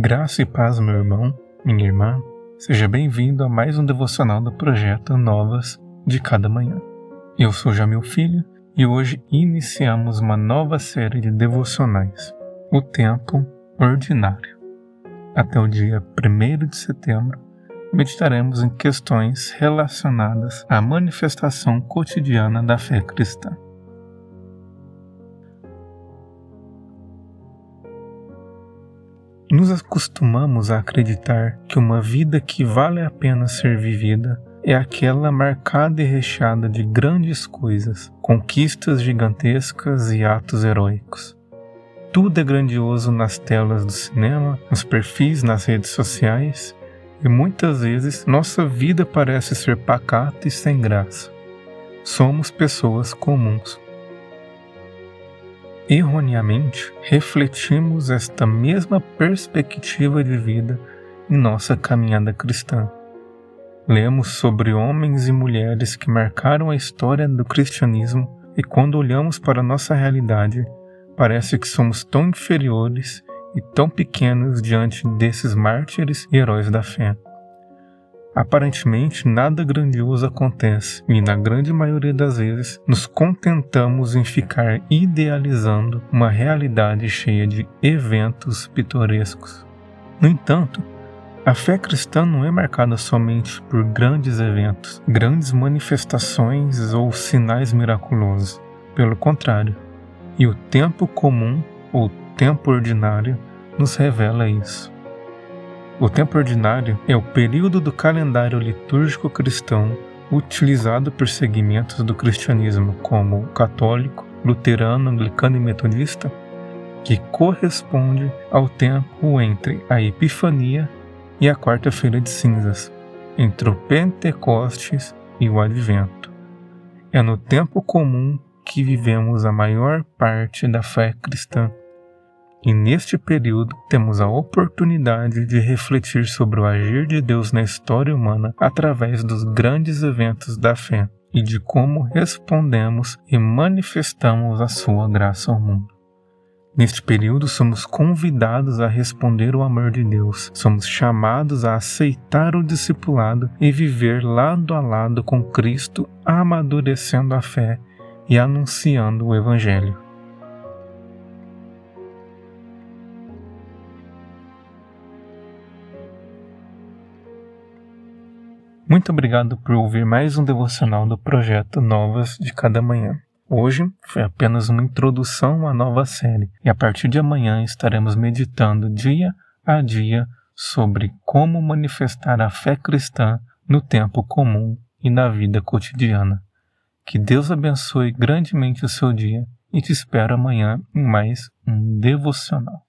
Graça e paz, meu irmão, minha irmã. Seja bem-vindo a mais um devocional do projeto Novas de Cada Manhã. Eu sou Jamil Filho e hoje iniciamos uma nova série de devocionais, O Tempo Ordinário. Até o dia 1 de setembro, meditaremos em questões relacionadas à manifestação cotidiana da fé cristã. Nos acostumamos a acreditar que uma vida que vale a pena ser vivida é aquela marcada e recheada de grandes coisas, conquistas gigantescas e atos heróicos. Tudo é grandioso nas telas do cinema, nos perfis nas redes sociais, e muitas vezes nossa vida parece ser pacata e sem graça. Somos pessoas comuns erroneamente refletimos esta mesma perspectiva de vida em nossa caminhada cristã. Lemos sobre homens e mulheres que marcaram a história do cristianismo e quando olhamos para nossa realidade, parece que somos tão inferiores e tão pequenos diante desses mártires e heróis da fé. Aparentemente, nada grandioso acontece e, na grande maioria das vezes, nos contentamos em ficar idealizando uma realidade cheia de eventos pitorescos. No entanto, a fé cristã não é marcada somente por grandes eventos, grandes manifestações ou sinais miraculosos. Pelo contrário, e o tempo comum ou tempo ordinário nos revela isso. O tempo ordinário é o período do calendário litúrgico cristão utilizado por segmentos do cristianismo como católico, luterano, anglicano e metodista, que corresponde ao tempo entre a Epifania e a Quarta-feira de Cinzas, entre o Pentecostes e o Advento. É no tempo comum que vivemos a maior parte da fé cristã e neste período temos a oportunidade de refletir sobre o agir de Deus na história humana através dos grandes eventos da fé e de como respondemos e manifestamos a sua graça ao mundo. Neste período, somos convidados a responder o amor de Deus, somos chamados a aceitar o discipulado e viver lado a lado com Cristo, amadurecendo a fé e anunciando o Evangelho. Muito obrigado por ouvir mais um devocional do projeto Novas de Cada Manhã. Hoje foi apenas uma introdução à nova série e a partir de amanhã estaremos meditando dia a dia sobre como manifestar a fé cristã no tempo comum e na vida cotidiana. Que Deus abençoe grandemente o seu dia e te espero amanhã em mais um devocional.